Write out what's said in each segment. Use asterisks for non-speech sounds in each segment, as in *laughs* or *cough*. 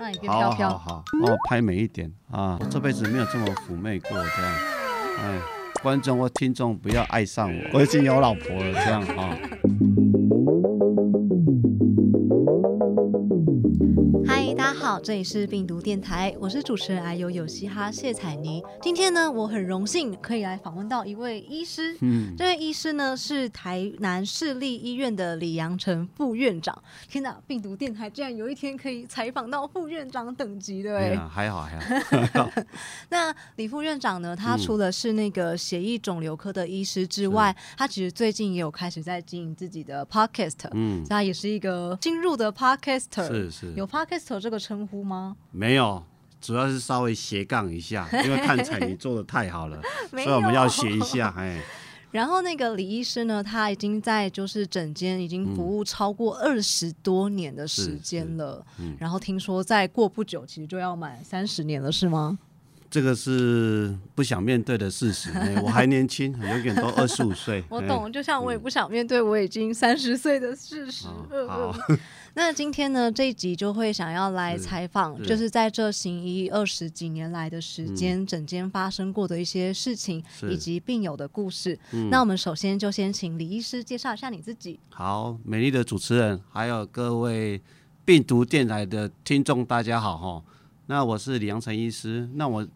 让你变好飘飘。好好，帮我拍美一点啊！我这辈子没有这么妩媚过，这样，哎，观众或听众不要爱上我，我已经有老婆了，这样啊。好，这里是病毒电台，我是主持人哎呦有嘻哈谢彩妮。今天呢，我很荣幸可以来访问到一位医师，嗯，这位医师呢是台南市立医院的李阳成副院长。天哪，病毒电台竟然有一天可以采访到副院长等级的哎！还好还好，*laughs* 那李副院长呢？他嗯除了是那个血液肿瘤科的医师之外，他其实最近也有开始在经营自己的 podcast，、嗯，他也是一个新入的 podcaster。是是，有 podcaster 这个称呼吗？没有？主要是稍微斜杠一下，*laughs* 因为看彩你做的太好了，*laughs* 所以我们要学一下，*laughs* 哎，然后那个李医师呢，他已经在就是诊间已经服务超过二十多年的时间了。嗯然后听说再过不久，其实就要满三十年了，是吗？这个是不想面对的事实。哎 *laughs* 我还年轻，有点都二十五岁。哎我懂，就像我也不想面对我已经三十岁的事实。嗯好，那今天呢，这一集就会想要来是采访，就是在这行医二十几年来的时间，整间发生过的一些事情，以及病友的故事。嗯那我们首先就先请李医师介绍一下你自己。好，美丽的主持人，还有各位病毒电台的听众，大家好哈。那我是李阳成医师。那我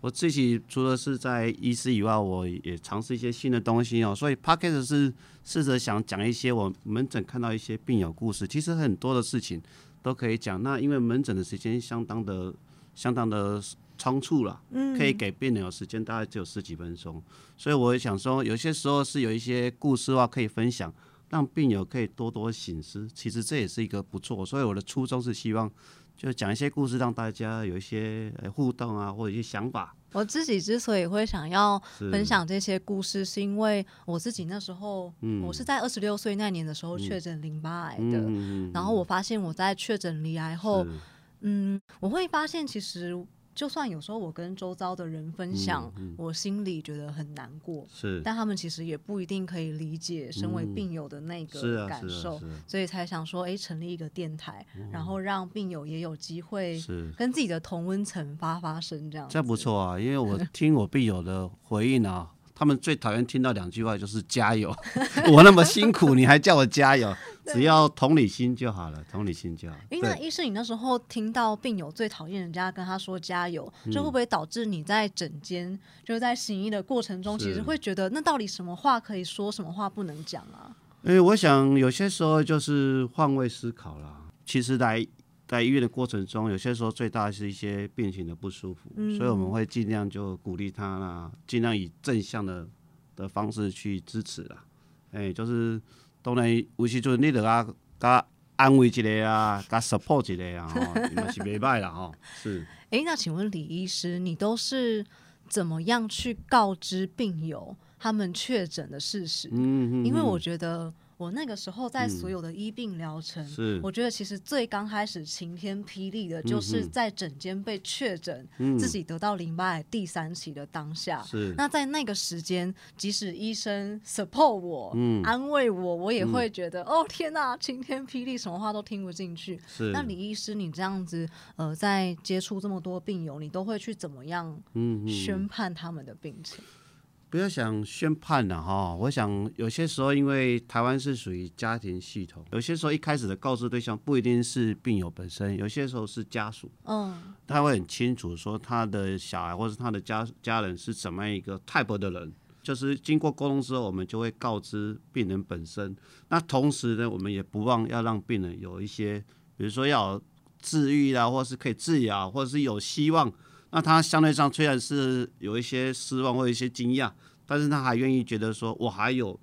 我自己除了是在医师以外，我也尝试一些新的东西哦。所以 p o c k e t 是试着想讲一些我门诊看到一些病友故事，其实很多的事情都可以讲。那因为门诊的时间相当的相当的仓促了，嗯可以给病人有时间，大概只有十几分钟。所以我也想说，有些时候是有一些故事的话可以分享。让病友可以多多醒思，其实这也是一个不错。所以我的初衷是希望，就讲一些故事，让大家有一些呃互动啊，或者一些想法。我自己之所以会想要分享这些故事，是因为我自己那时候，嗯。我是在二十六岁那年的时候确诊淋巴癌的。嗯然后我发现我在确诊离癌后，嗯，我会发现其实就算有时候我跟周遭的人分享，嗯。我心里觉得很难过，是。但他们其实也不一定可以理解身为病友的那个感受，所以才想说，哎，成立一个电台，然后让病友也有机会，跟自己的同温层发发声，这样这不错啊。因为我听我病友的回应啊，他们最讨厌听到两句话就是加油，*laughs* 我那么辛苦，你还叫我加油，*laughs* 只要同理心就好了，同理心就好。诶，那，医生，你那时候听到病友最讨厌人家跟他说加油，嗯这会不会导致你在诊间，就是在行医的过程中，其实会觉得那到底什么话可以说，什么话不能讲啊？因为我想有些时候就是换位思考啦。其实来在医院的过程中，有些时候最大的是一些病情的不舒服，嗯所以我们会尽量就鼓励他啦，尽量以正向的的方式去支持啦。哎、就是当然有时阵你得啊，甲安慰一下啊，甲 support 一下啊，吼，嘛是袂歹啦吼，是。诶，那请问李医师，你都是怎么样去告知病友他们确诊的事实？嗯嗯，因为我觉得我那个时候在所有的医病疗程，是我觉得其实最刚开始晴天霹雳的，就是在诊间被确诊、嗯自己得到淋巴癌第三期的当下。是那在那个时间，即使医生 support 我、嗯安慰我，我也会觉得、哦天哪，晴天霹雳，什么话都听不进去。是。那李医师，你这样子，呃，在接触这么多病友，你都会去怎么样宣判他们的病情？不要想宣判了哈，我想有些时候，因为台湾是属于家庭系统，有些时候一开始的告知对象不一定是病友本身，有些时候是家属，嗯他会很清楚说他的小孩或是他的家家人是怎么样一个 type 的人。就是经过沟通之后，我们就会告知病人本身。那同时呢，我们也不忘要让病人有一些，比如说要治愈啦，或是可以治疗，或者是有希望。那他相对上虽然是有一些失望或者一些惊讶，但是他还愿意觉得说我还有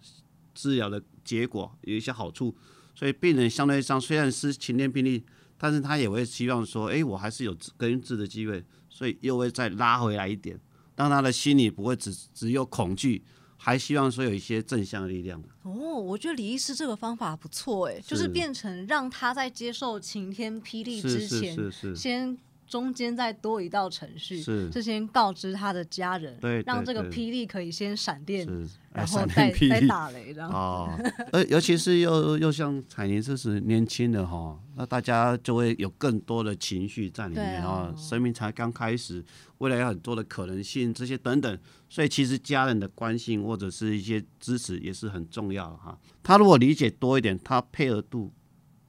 治疗的结果，有一些好处。所以病人相对上虽然是晴天霹雳，但是他也会希望说，哎、我还是有治根治的机会，所以又会再拉回来一点，让他的心里不会只只有恐惧，还希望说有一些正向的力量。哦，我觉得李医师这个方法不错，哎，就是是变成让他在接受晴天霹雳之前，是是是，先中间再多一道程序，是。是先告知他的家人，对让这个霹雳可以先闪电，是，然后再再打雷，这样。哦，呃，*laughs* 尤其是又又像彩铃这是年轻的哈，那大家就会有更多的情绪在里对面啊。哦，生命才刚开始，未来有很多的可能性，这些等等，所以其实家人的关心或者是一些支持也是很重要的哈。他如果理解多一点，他配合度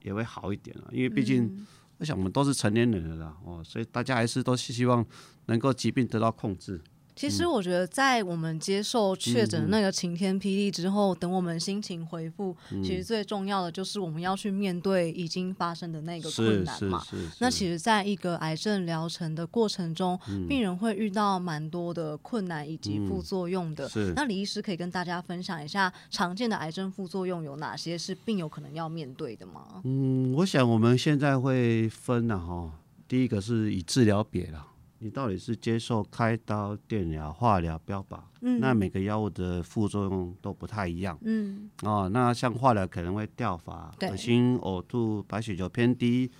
也会好一点啊，因为毕竟。嗯我想我们都是成年人了啦，哦，所以大家还是都希望能够疾病得到控制。其实我觉得，在我们接受确诊的那个晴天霹雳之后，等我们心情恢复，其实最重要的就是我们要去面对已经发生的那个困难嘛。那其实，在一个癌症疗程的过程中，嗯病人会遇到蛮多的困难以及副作用的。是那李医师可以跟大家分享一下常见的癌症副作用有哪些是病友可能要面对的吗？嗯，我想我们现在会分了哈，第一个是以治疗别了，你到底是接受开刀、电疗、化疗、标靶，嗯那每个药物的副作用都不太一样嗯哦。那像化疗可能会掉发、恶心、呕吐、白血球偏低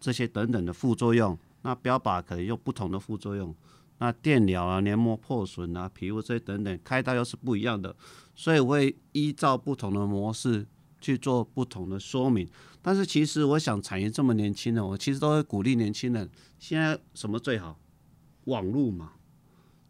这些等等的副作用，那标靶可能有不同的副作用。那电疗啊、黏膜破损啊、皮肤这些等等，开刀又是不一样的，所以我会依照不同的模式去做不同的说明。但是其实我想，产业这么年轻的，我其实都会鼓励年轻人，现在什么最好？网络嘛。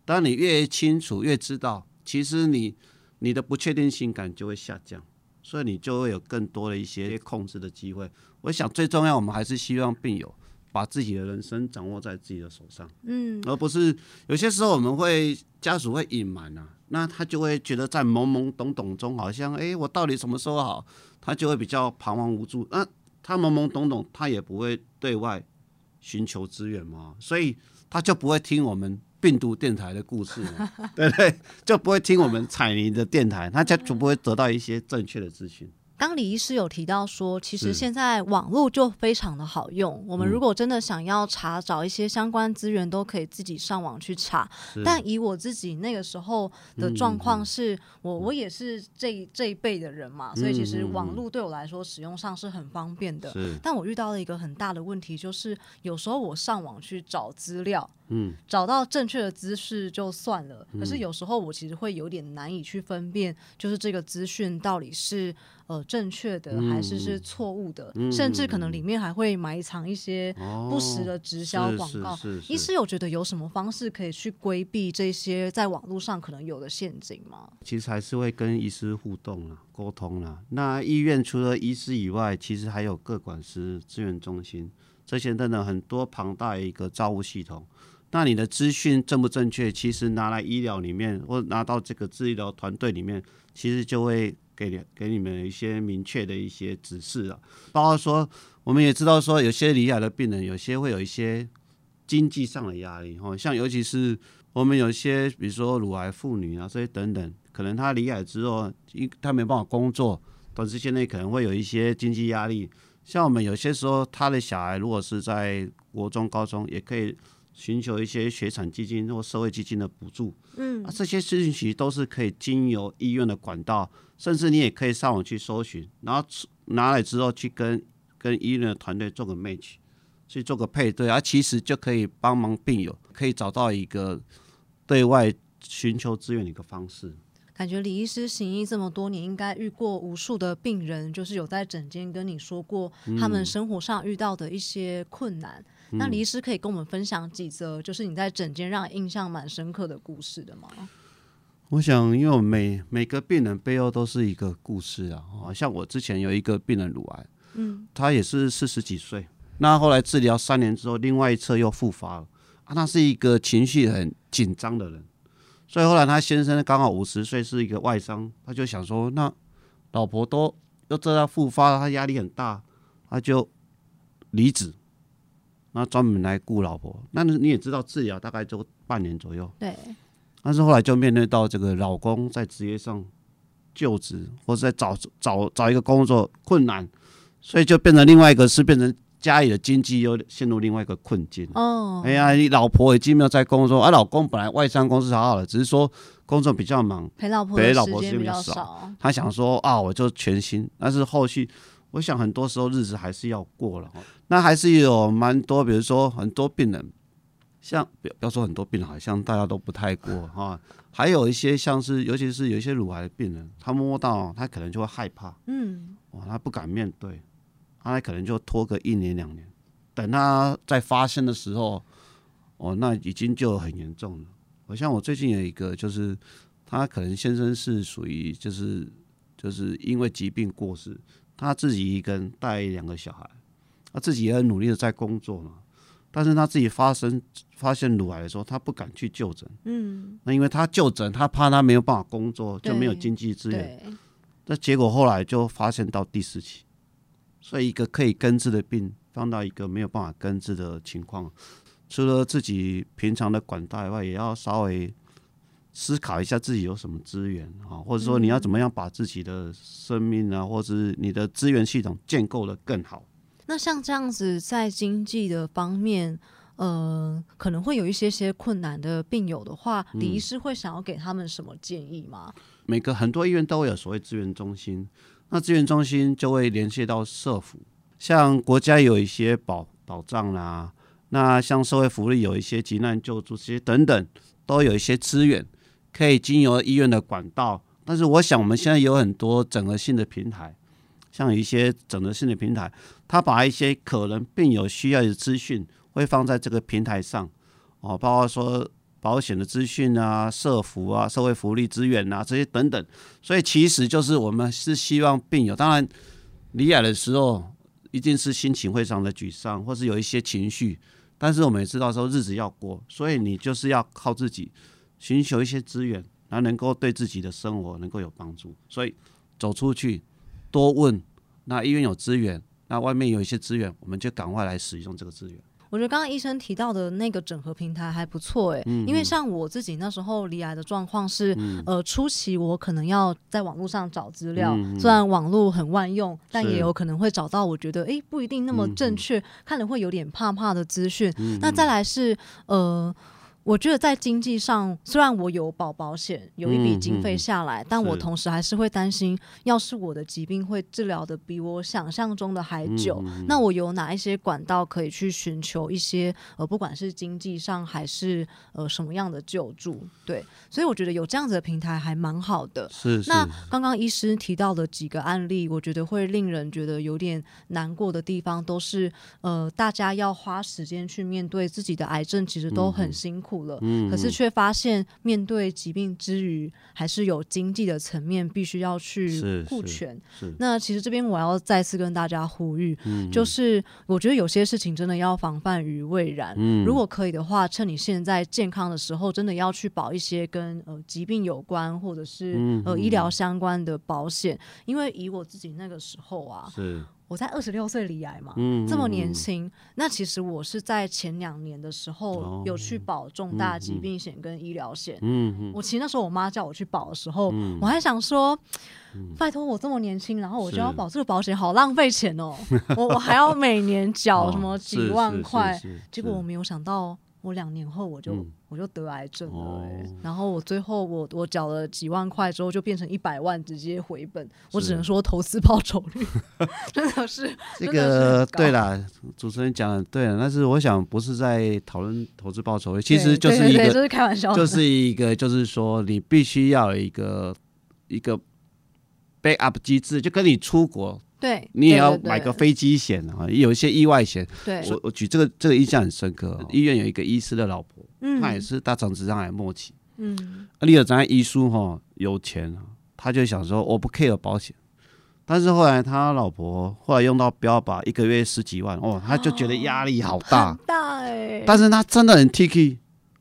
当你越清楚、越知道，其实你你的不确定性感就会下降，所以你就会有更多的一些控制的机会。我想最重要，我们还是希望病友把自己的人生掌握在自己的手上。嗯而不是有些时候我们会家属会隐瞒啊，那他就会觉得在懵懵懂懂中，好像诶，我到底什么时候好？他就会比较彷徨无助。那他懵懵懂懂，他也不会对外寻求资源嘛，所以他就不会听我们病毒电台的故事，*laughs* 对不对？就不会听我们彩泥的电台，他就就不会得到一些正确的资讯。刚李医师有提到说，其实现在网络就非常的好用。我们嗯如果真的想要查找一些相关资源，都可以自己上网去查。但以我自己那个时候的状况是，我我也是这这一辈的人嘛，所以其实网络对我来说使用上是很方便的。但我遇到了一个很大的问题，就是有时候我上网去找资料，嗯，找到正确的姿势就算了，可是有时候我其实会有点难以去分辨，就是这个资讯到底是呃正确的还是是错误的，甚至可能里面还会埋藏一些哦不实的直销广告。医师有觉得有什么方式可以去规避这些在网络上可能有的陷阱吗？其实还是会跟医师互动啦、沟通啦。那医院除了医师以外，其实还有各管师资源中心，这些等等很多庞大的一个照护系统。那你的资讯正不正确？其实拿来医疗里面，或拿到这个治疗团队里面，其实就会给你给你们一些明确的一些指示啊。包括说，我们也知道说，有些离癌的病人，有些会有一些经济上的压力，哦，像尤其是我们有些，比如说乳癌妇女啊，这些等等，可能她离癌之后，一她没办法工作，短时间内可能会有一些经济压力。像我们有些时候，他的小孩如果是在国中、高中，也可以寻求一些学产基金或社会基金的补助。嗯啊，这些事情其实都是可以经由医院的管道，甚至你也可以上网去搜寻，然后拿来之后去跟跟医院的团队做个 match，去做个配对，啊，其实就可以帮忙病友，可以找到一个对外寻求资源的一个方式。感觉李医师行医这么多年，应该遇过无数的病人，就是有在诊间跟你说过他们生活上遇到的一些困难。那李医师可以跟我们分享几则，就是你在诊间让印象蛮深刻的故事的吗？我想，因为我每每个病人背后都是一个故事啊。好像我之前有一个病人乳癌，嗯，他也是四十几岁，那后来治疗三年之后，另外一侧又复发了啊。他是一个情绪很紧张的人，所以后来他先生刚好五十岁，是一个外伤，他就想说，那老婆都又这样复发，他压力很大，他就离职，那专门来顾老婆。那你也知道，治疗大概就半年左右。对，但是后来就面对到这个老公在职业上就职，或者在找找找一个工作困难，所以就变成另外一个是变成家里的经济又陷入另外一个困境。哦，哎呀，你老婆已经没有在工作，而、老公本来外商公司好好的，只是说工作比较忙，陪老婆陪老婆时间比较较少他想说啊，我就全心，但是后续我想很多时候日子还是要过了。那还是有蛮多，比如说很多病人，像不要说很多病人，好像大家都不太过哈。还有一些像是，尤其是有一些乳癌的病人，他摸到他可能就会害怕，嗯，哇，他不敢面对，他可能就拖个一年两年，等他在发生的时候，哦，那已经就很严重了。我像我最近有一个，就是他可能先生是属于就是就是因为疾病过世，他自己一个人带两个小孩，他自己也很努力的在工作嘛。但是他自己发生发现乳癌的时候，他不敢去就诊。嗯，那因为他就诊，他怕他没有办法工作，就没有经济资源。那结果后来就发现到第四期，所以一个可以根治的病，放到一个没有办法根治的情况，除了自己平常的管道以外，也要稍微思考一下自己有什么资源啊，或者说你要怎么样把自己的生命啊，或者是你的资源系统建构的更好。那像这样子，在经济的方面，呃，可能会有一些些困难的病友的话，李医师会想要给他们什么建议吗？每个很多医院都会有所谓资源中心，那资源中心就会联系到社福，像国家有一些保保障啦，那像社会福利有一些急难救助这些等等，都有一些资源可以经由医院的管道。但是我想，我们现在有很多整合性的平台。像有一些整合性的平台，它把一些可能病友需要的资讯会放在这个平台上，哦，包括说保险的资讯啊、社福啊、社会福利资源啊这些等等。所以其实就是我们是希望病友，当然离癌的时候一定是心情非常的沮丧，或是有一些情绪，但是我们也知道说日子要过，所以你就是要靠自己寻求一些资源，然后能够对自己的生活能够有帮助。所以走出去多问。那医院有资源，那外面有一些资源，我们就赶快来使用这个资源。我觉得刚刚医生提到的那个整合平台还不错哎，因为像我自己那时候离癌的状况是，呃，初期我可能要在网络上找资料，虽然网络很万用，但也有可能会找到我觉得哎不一定那么正确，看了会有点怕怕的资讯。那再来是呃。我觉得在经济上，虽然我有保保险，有一笔经费下来，但我同时还是会担心，要是我的疾病会治疗的比我想象中的还久，那我有哪一些管道可以去寻求一些呃，不管是经济上还是呃什么样的救助？对，所以我觉得有这样子的平台还蛮好的。是。那刚刚医师提到的几个案例，我觉得会令人觉得有点难过的地方，都是呃，大家要花时间去面对自己的癌症，其实都很辛苦。了，可是却发现面对疾病之余，还是有经济的层面必须要去顾全。那其实这边我要再次跟大家呼吁，就是我觉得有些事情真的要防范于未然。如果可以的话，趁你现在健康的时候，真的要去保一些跟呃疾病有关或者是呃医疗相关的保险，因为以我自己那个时候啊。我在二十六岁离癌嘛，这么年轻。那其实我是在前两年的时候有去保重大疾病险跟医疗险。我其实那时候我妈叫我去保的时候，我还想说，拜托我这么年轻，然后我就要保这个保险，好浪费钱哦。我我还要每年缴 *laughs* 什么几万块，结果我没有想到。我两年后我就我就得癌症了，然后我最后我我缴了几万块之后就变成一百万直接回本，我只能说投资报酬率 *laughs* 真的是 *laughs* 这个对啦，主持人讲的对了，但是我想不是在讨论投资报酬率，其实就是一个就是开玩笑，就 *laughs* 是一个就是说你必须要有一个一个 backup 机制，就跟你出国。对，你也要买个飞机险啊，有一些意外险。对，我我举这个这个印象很深刻。医院有一个医师的老婆，她也是大肠直肠癌末期。嗯，立了张医书哈，有钱啊，他就想说我不 care 保险，但是后来他老婆后来用到标靶，一个月十几万，哦，他就觉得压力好大，大哎。但是他真的很 T.K。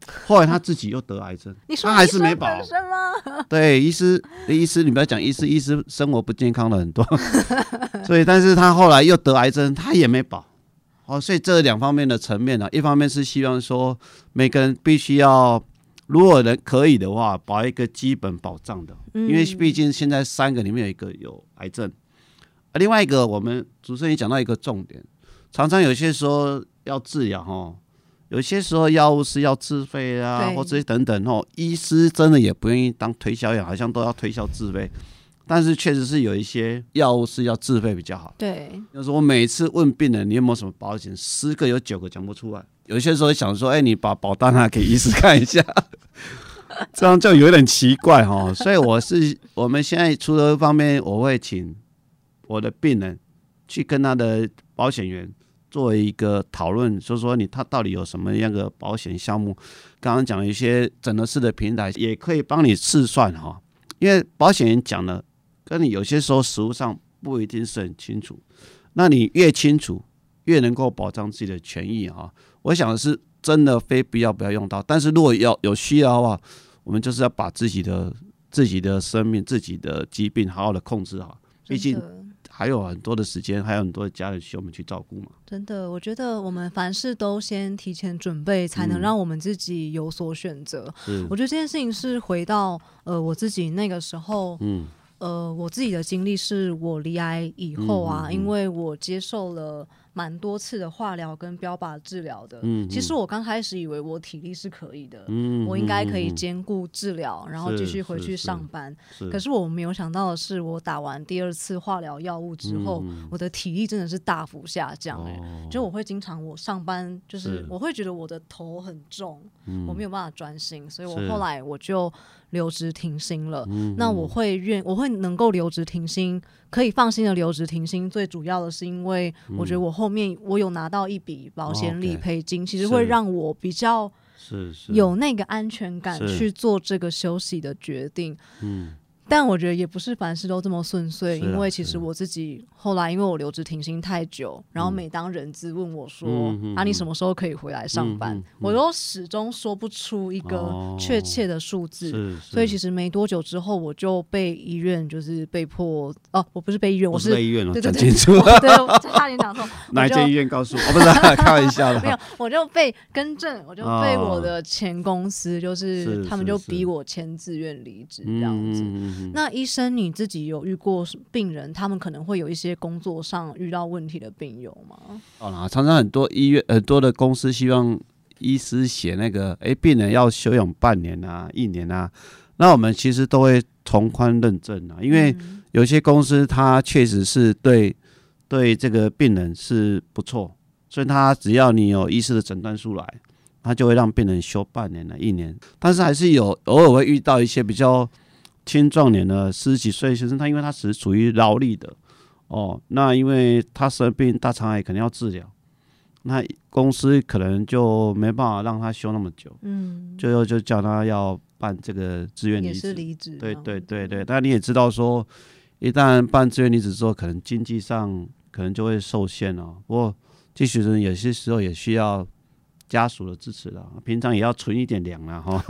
*laughs* 后来他自己又得癌症，*laughs* 他还是没保。*laughs* 对，医师，医师，你不要讲医师，医师生活不健康了很多，所以，但是他后来又得癌症，他也没保。哦，所以这两方面的层面呢，一方面是希望说每个人必须要，如果能可以的话，保一个基本保障的，因为毕竟现在三个里面有一个有癌症，另外一个我们主持人也讲到一个重点，常常有些时候要治疗哈。有些时候药物是要自费啊，或者等等哦。医师真的也不愿意当推销员，好像都要推销自费。但是确实是有一些药物是要自费比较好。对，就是我每次问病人你有没有什么保险，十个有九个讲不出来。有些时候想说，哎，你把保单拿给医师看一下，*laughs* 这样就有点奇怪哈。所以我是我们现在除了方面，我会请我的病人去跟他的保险员作为一个讨论，说说你他到底有什么样的保险项目。刚刚讲一些整合式的平台，也可以帮你试算哈。因为保险员讲的跟你有些时候实务上不一定是很清楚，那你越清楚，越能够保障自己的权益哈。我想的是，真的非必要不要用到，但是如果要有需要的话，我们就是要把自己的自己的生命、自己的疾病好好的控制好，毕竟还有很多的时间，还有很多的家人需要我们去照顾嘛。真的，我觉得我们凡事都先提前准备，才能让我们自己有所选择。我觉得这件事情是回到呃我自己那个时候，嗯，呃，我自己的经历是我离癌以后啊，因为我接受了。蛮多次的化疗跟标靶治疗的，嗯，其实我刚开始以为我体力是可以的，嗯，我应该可以兼顾治疗，然后继续回去上班。可是我没有想到的是，我打完第二次化疗药物之后，我的体力真的是大幅下降。哎，就我会经常我上班就是我会觉得我的头很重，我没有办法专心，所以我后来我就。留职停薪了，那我会愿我会能够留职停薪，可以放心的留职停薪。最主要的是因为我觉得我后面我有拿到一笔保险理赔金，其实会让我比较有那个安全感去做这个休息的决定。嗯。但我觉得也不是凡事都这么顺遂，因为其实我自己后来因为我留职停薪太久，然后每当人资问我说啊你什么时候可以回来上班，我都始终说不出一个确切的数字，所以其实没多久之后我就被医院就是被迫哦，我不是被医院，我是被医院了，讲清楚，*laughs* 对，差点讲错，*laughs* 哪一间医院告诉我？不是 *laughs* 开玩笑的，没有，我就被更正，我就被我的前公司就是他们就逼我签自愿离职这样子。那医生，你自己有遇过病人，他们可能会有一些工作上遇到问题的病友吗？哦，常常很多医院很多的公司希望医师写那个，哎，病人要休养半年啊，一年啊，那我们其实都会从宽认证啊，因为有些公司它确实是对对这个病人是不错，所以他只要你有医师的诊断书来，他就会让病人休半年了，一年，但是还是有偶尔会遇到一些比较。青壮年的十几岁学生，他因为他是属于劳力的哦，那因为他生病大肠癌肯定要治疗，那公司可能就没办法让他休那么久，嗯，最后就叫他要办这个自愿离职，离职，对对对对，但你也知道说，一旦办自愿离职之后，可能经济上可能就会受限了。不过这学生有些时候也需要。家属的支持了，平常也要存一点粮了哈。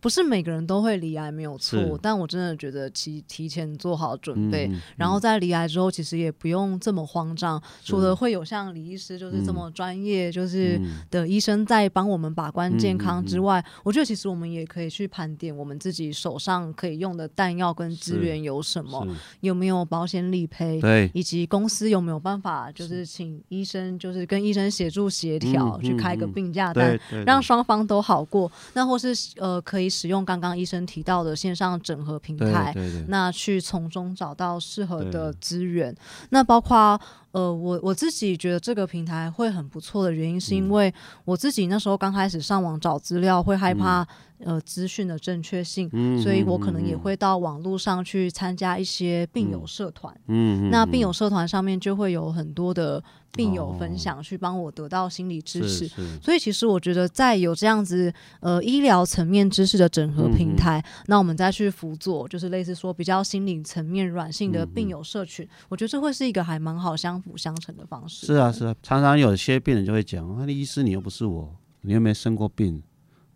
不是每个人都会离癌没有错，但我真的觉得提提前做好准备，然后在离癌之后，其实也不用这么慌张。除了会有像李医师就是这么专业，就是的医生在帮我们把关健康之外，我觉得其实我们也可以去盘点我们自己手上可以用的弹药跟资源有什么，有没有保险理赔，对，以及公司有没有办法就是请医生就是跟医生协助协调。去开个病假单，让双方都好过。那或是呃，可以使用刚刚医生提到的线上整合平台，那去从中找到适合的资源。那包括呃，我我自己觉得这个平台会很不错的原因，是因为我自己那时候刚开始上网找资料，会害怕。呃，资讯的正确性，所以我可能也会到网络上去参加一些病友社团。嗯，那病友社团上面就会有很多的病友分享，去帮我得到心理支持。所以其实我觉得，在有这样子呃医疗层面知识的整合平台，那我们再去辅佐，就是类似说比较心理层面软性的病友社群，我觉得这会是一个还蛮好相辅相成的方式。是啊，是啊，常常有些病人就会讲：“那医师你又不是我，你又没生过病。”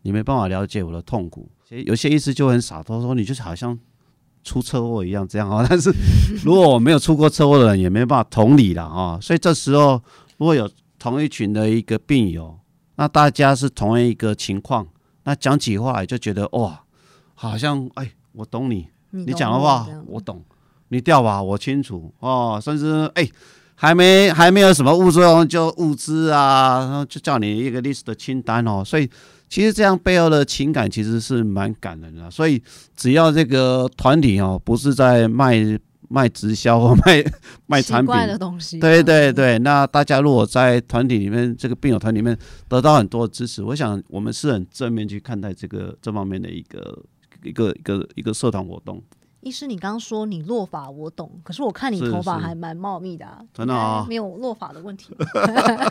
你没办法了解我的痛苦，其实有些医师就很傻，他说你就是好像出车祸一样这样啊。*laughs* 但是如果我没有出过车祸的人，也没办法同理了啊。所以这时候如果有同一群的一个病友，那大家是同一个情况，那讲起话来就觉得哇，好像哎，我懂你，你讲的话我懂，你掉吧我清楚哦，甚至哎。还没还没有什么副作用就物资啊，然后就叫你一个 list 的清单哦，所以其实这样背后的情感其实是蛮感人的。所以只要这个团体哦，不是在卖。卖直销或 *laughs* 卖卖产品的东西，对对对。那大家如果在团体里面，这个病友团里面得到很多支持，我想我们是很正面去看待这个这方面的一个一个一个一个社团活动。医师，你刚刚说你落发，我懂，可是我看你头发还蛮茂密的，真的啊，没有落发的问题。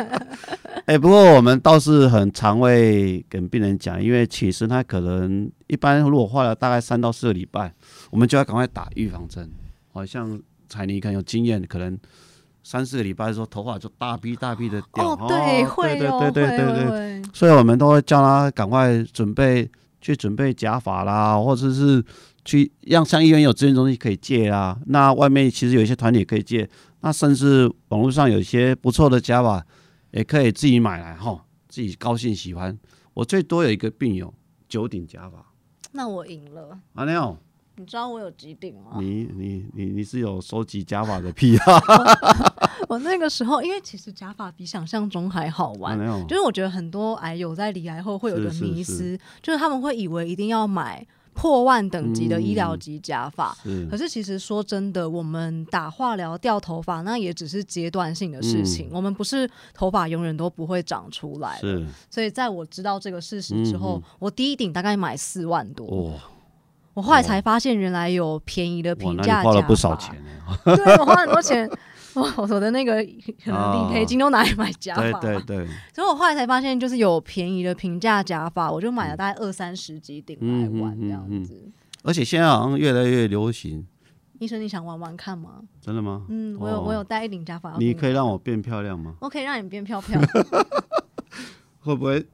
*laughs* 哎，不过我们倒是很常会跟病人讲，因为其实他可能一般如果花了大概三到四个礼拜，我们就要赶快打预防针。好像彩妮可能有经验，可能三四个礼拜的时候，头发就大批大批的掉。哦，对，会对对对对对。所以我们都会叫他赶快准备去准备假发啦，或者是去让像医院有资源中心可以借啊。那外面其实有一些团体可以借，那甚至网络上有一些不错的假发，也可以自己买来哈，自己高兴喜欢。我最多有一个病友九顶假发，那我赢了。阿廖。你知道我有几顶吗？你你你你是有收集加法的癖 *laughs* 好？我那个时候，因为其实假发比想象中还好玩，就是我觉得很多癌友在离癌后会有一个迷思，就是他们会以为一定要买破万等级的医疗级假发。可是其实说真的，我们打化疗掉头发，那也只是阶段性的事情。我们不是头发永远都不会长出来。是，所以在我知道这个事实之后，我第一顶大概买四万多。我后来才发现，原来有便宜的平价花了不少钱 *laughs* 对我花很多钱，我 *laughs* 我的那个可能理赔金都拿来买假发。对对对。所以我后来才发现，就是有便宜的平价假发，我就买了大概二三十几顶来玩这样子。而且现在好像越来越流行。医生，你想玩玩看吗？真的吗？嗯，我有我有戴一顶假发。你可以让我变漂亮吗？我可以让你变漂漂。*laughs* 会不会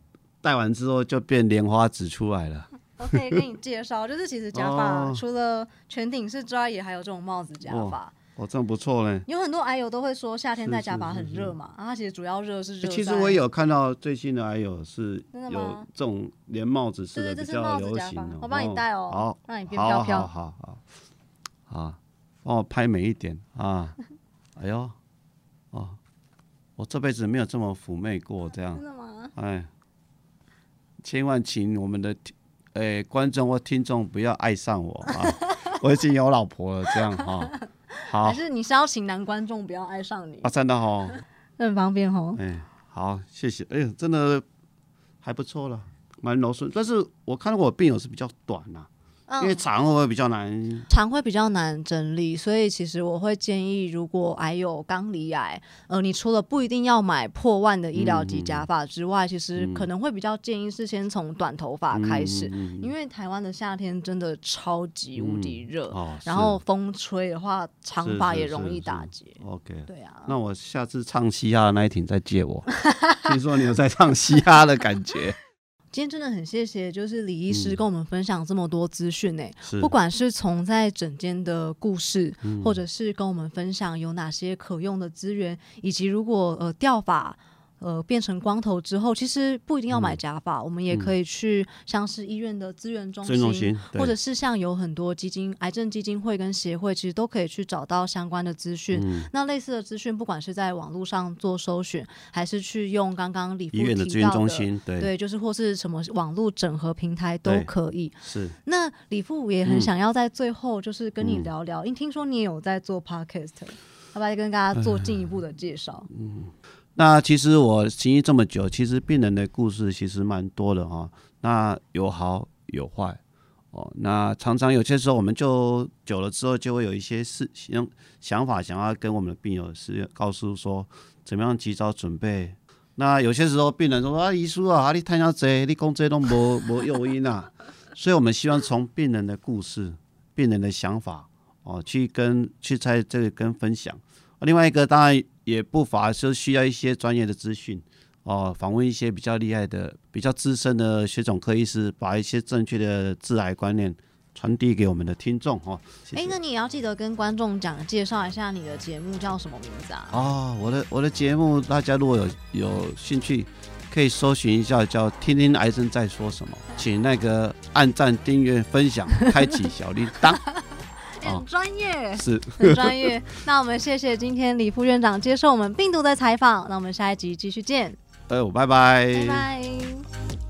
戴完之后就变莲花指出来了？*laughs* 我可以给你介绍，就是其实假发除了全顶式之外，也还有这种帽子假发。哦，这样不错嘞。有很多癌友都会说夏天戴假发很热嘛，然后其实主要热是热。其实我也有看到最新的癌友是有这种连帽子式的比较流行的。我帮你戴哦，好，让你变飘飘。好好好，啊，帮我拍美一点啊！哎呦，哦，我这辈子没有这么妩媚过，这样。真的吗？哎，千万请我们的。诶，观众或听众不要爱上我啊！*laughs* 我已经有老婆了，这样哈。好，还是你是要请男观众不要爱上你？啊，真的哈，*laughs* 很方便哦。哎，好，谢谢。哎呀，真的还不错了，蛮柔顺。但是我看到我病友是比较短呐。因为长会比较难？长会比较难整理，所以其实我会建议，如果癌友刚离癌，呃，你除了不一定要买破万的医疗级假发之外，其实可能会比较建议是先从短头发开始，因为台湾的夏天真的超级无敌热，然后风吹的话，长发也容易打结。OK，对啊，那我下次唱嘻哈的那一挺再借我，*laughs* 听说你有在唱嘻哈的感觉。今天真的很谢谢，就是李医师跟我们分享这么多资讯呢。不管是从在诊间的故事，或者是跟我们分享有哪些可用的资源，以及如果呃掉发。呃，变成光头之后，其实不一定要买假发，我们也可以去像是医院的资源中心，或者是像有很多基金、癌症基金会跟协会，其实都可以去找到相关的资讯。那类似的资讯，不管是在网络上做搜寻，还是去用刚刚李副提到的，对，就是或是什么网络整合平台都可以。是。那李副也很想要在最后，就是跟你聊聊，因为听说你也有在做 podcast，要不要跟大家做进一步的介绍？嗯。那其实我行医这么久，其实病人的故事其实蛮多的哈。那有好有坏哦。那常常有些时候，我们就久了之后，就会有一些事想想法，想要跟我们的病友是告诉说，怎么样及早准备。那有些时候病人说啊，医书啊，你太下这，你讲这都无无诱因啊。所以我们希望从病人的故事、病人的想法哦，去跟去在这个跟分享。另外一个当然。也不乏是需要一些专业的资讯哦，访问一些比较厉害的、比较资深的血肿科医师，把一些正确的致癌观念传递给我们的听众哦。哎，那你也要记得跟观众讲，介绍一下你的节目叫什么名字啊？哦，我的我的节目，大家如果有有兴趣，可以搜寻一下，叫“听听癌症在说什么”，请那个按赞、订阅、分享、开启小铃铛。*laughs* 很专业，是 *laughs* 很专业。那我们谢谢今天李副院长接受我们病毒的采访，那我们下一集继续见，呃，拜拜，拜拜。